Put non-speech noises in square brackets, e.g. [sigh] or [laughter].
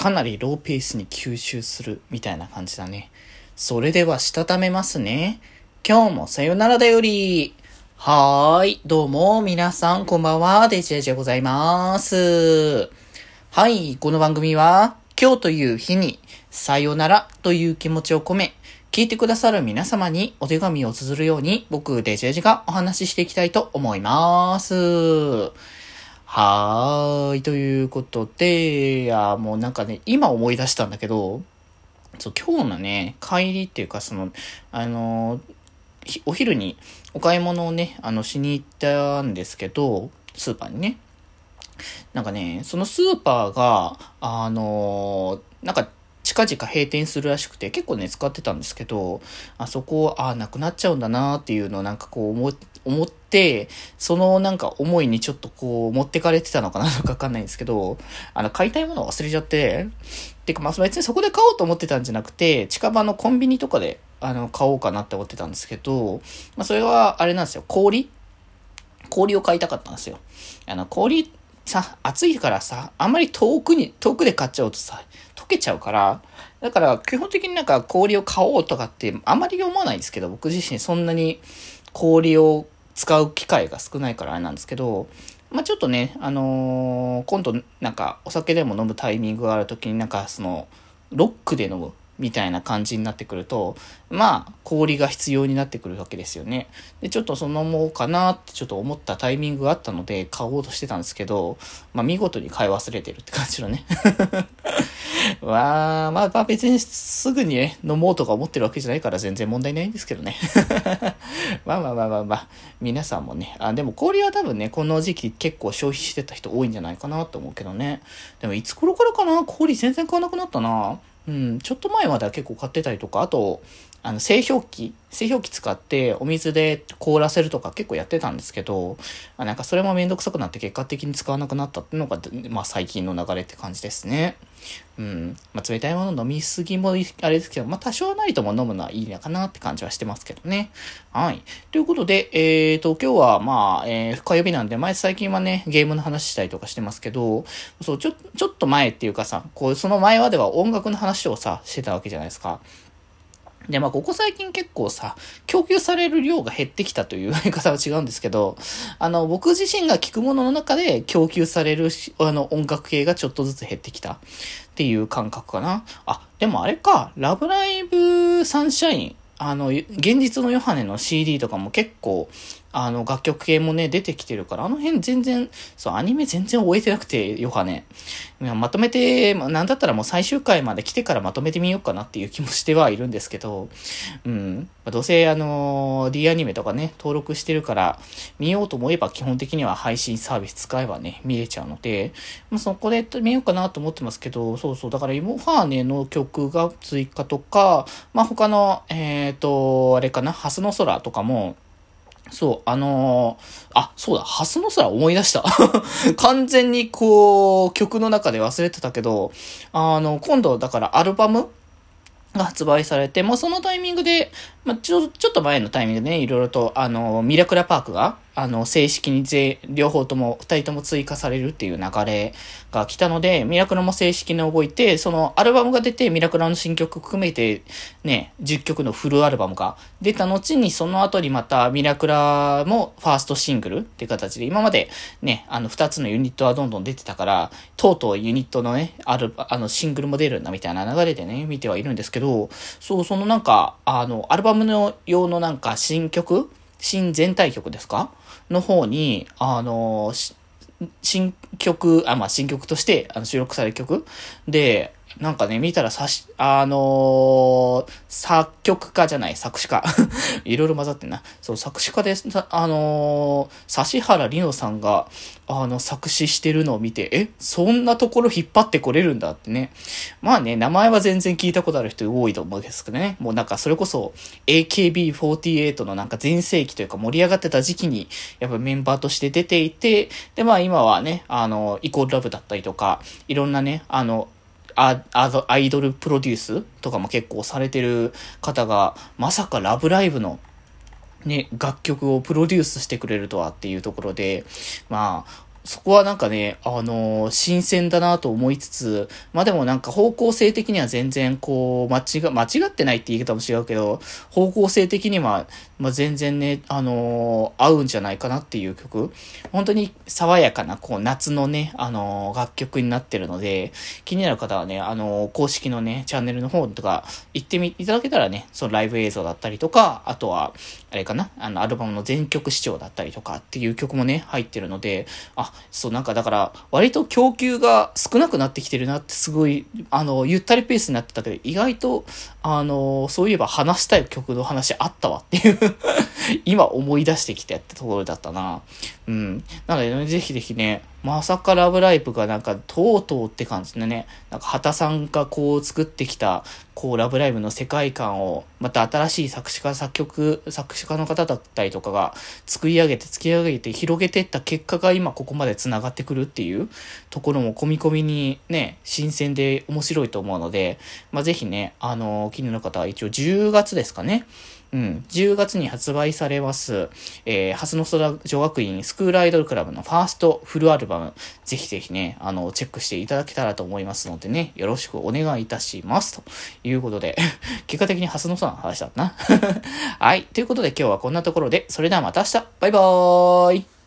かなりローペースに吸収するみたいな感じだね。それでは、したためますね。今日もさよならだより。はーい。どうも、皆さん、こんばんは。デジェジでございます。はい。この番組は、今日という日に、さよならという気持ちを込め、聞いてくださる皆様にお手紙を綴るように、僕、デジェジがお話ししていきたいと思います。はーい。ということで、いや、もうなんかね、今思い出したんだけど、そう、今日のね、帰りっていうか、その、あのお昼にお買い物をね、あの、しに行ったんですけど、スーパーにね。なんかね、そのスーパーが、あの、なんか、近々閉店するらしくて、結構ね、使ってたんですけど、あそこ、ああ、なくなっちゃうんだなっていうのをなんかこう思、思って、そのなんか思いにちょっとこう、持ってかれてたのかなとかわかんないんですけど、あの、買いたいものを忘れちゃって、てかまあ別にそこで買おうと思ってたんじゃなくて、近場のコンビニとかで、あの、買おうかなって思ってたんですけど、まあそれはあれなんですよ、氷？氷を買いたかったんですよ。あの、氷さ、暑いからさ、あんまり遠くに、遠くで買っちゃうとさ、溶けちゃうから、だから基本的になんか氷を買おうとかってあんまり思わないんですけど、僕自身そんなに氷を使う機会が少ないからあれなんですけど、まあ、ちょっとね、あのー、今度なんかお酒でも飲むタイミングがある時になんかその、ロックで飲む。みたいな感じになってくると、まあ、氷が必要になってくるわけですよね。で、ちょっとそのもうかなってちょっと思ったタイミングがあったので、買おうとしてたんですけど、まあ、見事に買い忘れてるって感じのね。[laughs] わあ、まあ、まあ別にすぐにね、飲もうとか思ってるわけじゃないから全然問題ないんですけどね。[laughs] まあまあまあまあまあ、皆さんもね、あ、でも氷は多分ね、この時期結構消費してた人多いんじゃないかなと思うけどね。でもいつ頃からかな？氷全然買わなくなったな。うん、ちょっと前までは結構買ってたりとか、あと、あの、製氷機製氷機使ってお水で凍らせるとか結構やってたんですけど、なんかそれもめんどくさくなって結果的に使わなくなったっていうのが、まあ最近の流れって感じですね。うん。まあ冷たいもの飲みすぎもあれですけど、まあ多少なりとも飲むのはいいのかなって感じはしてますけどね。はい。ということで、えーと、今日はまあ、えー、火曜日なんで、前最近はね、ゲームの話したりとかしてますけど、そう、ちょ、ちょっと前っていうかさ、こう、その前までは音楽の話をさ、してたわけじゃないですか。で、まあ、ここ最近結構さ、供給される量が減ってきたという [laughs] 言い方は違うんですけど、あの、僕自身が聞くものの中で供給されるあの、音楽系がちょっとずつ減ってきたっていう感覚かな。あ、でもあれか、ラブライブサンシャイン、あの、現実のヨハネの CD とかも結構、あの、楽曲系もね、出てきてるから、あの辺全然、そう、アニメ全然終えてなくて、ヨハネ。まとめて、ま、なんだったらもう最終回まで来てからまとめてみようかなっていう気もしてはいるんですけど、うん。まあ、どうせ、あの、D アニメとかね、登録してるから、見ようと思えば基本的には配信サービス使えばね、見れちゃうので、まあ、そこで見ようかなと思ってますけど、そうそう、だから、イモファーネの曲が追加とか、まあ、他の、えっ、ー、と、あれかな、ハスの空とかも、そう、あのー、あ、そうだ、ハスの空思い出した。[laughs] 完全にこう、曲の中で忘れてたけど、あの、今度だからアルバムが発売されて、まあそのタイミングで、まあ、ちょ、ちょっと前のタイミングでね、いろいろと、あの、ミラクラパークが、あの、正式にぜ、両方とも、二人とも追加されるっていう流れが来たので、ミラクラも正式に覚えて、そのアルバムが出て、ミラクラの新曲含めて、ね、10曲のフルアルバムが出た後に、その後にまた、ミラクラもファーストシングルっていう形で、今までね、あの、二つのユニットはどんどん出てたから、とうとうユニットのね、ある、あの、シングルも出るんだみたいな流れでね、見てはいるんですけど、そう、そのなんか、あの、アルバムの用のなんか新曲新全体曲ですか？の方に、あの、新曲、あ、まあ、新曲として、あの、収録される曲。で、なんかね、見たらさし、あのー、作曲家じゃない、作詞家。[laughs] いろいろ混ざってんな。そう、作詞家で。あのー、指原里乃さんが、あの、作詞してるのを見て、え、そんなところ引っ張ってこれるんだってね。まあね、名前は全然聞いたことある人多いと思うんですけどね。もうなんかそれこそ AKB48 のなんか全盛期というか盛り上がってた時期に、やっぱメンバーとして出ていて、で、まあ今はね、あの、イコールラブだったりとか、いろんなね、あの、アアイドルプロデュースとかも結構されてる方が、まさかラブライブのね、楽曲をプロデュースしてくれるとはっていうところで、まあ、そこはなんかね、あのー、新鮮だなと思いつつ、まあでもなんか方向性的には全然こう、間違、間違ってないって言い方も違うけど、方向性的には、まあ全然ね、あのー、合うんじゃないかなっていう曲。本当に爽やかな、こう、夏のね、あのー、楽曲になってるので、気になる方はね、あの公式のね、チャンネルの方とか行ってみ、いただけたらね、そのライブ映像だったりとか、あとは、あれかな、あの、アルバムの全曲視聴だったりとかっていう曲もね、入ってるので、あ、そう、なんかだから、割と供給が少なくなってきてるなってすごい、あの、ゆったりペースになってたけど、意外と、あの、そういえば話したい曲の話あったわっていう。今思い出してきたってところだったな。うん。なので、ね、ぜひぜひね、まさかラブライブがなんか、とうとうって感じでね、なんか、畑さんがこう作ってきた、こう、ラブライブの世界観を、また新しい作詞家、作曲、作詞家の方だったりとかが、作り上げて、突き上げて、広げていった結果が今ここまで繋がってくるっていうところも込み込みにね、新鮮で面白いと思うので、まあ、ぜひね、あの、気になる方は一応10月ですかね。うん、10月に発売されます、えー、ハスの空女学院スクールアイドルクラブのファーストフルアルバム、ぜひぜひね、あの、チェックしていただけたらと思いますのでね、よろしくお願いいたします。ということで、[laughs] 結果的にハスの空の話だったな。[laughs] はい。ということで今日はこんなところで、それではまた明日バイバーイ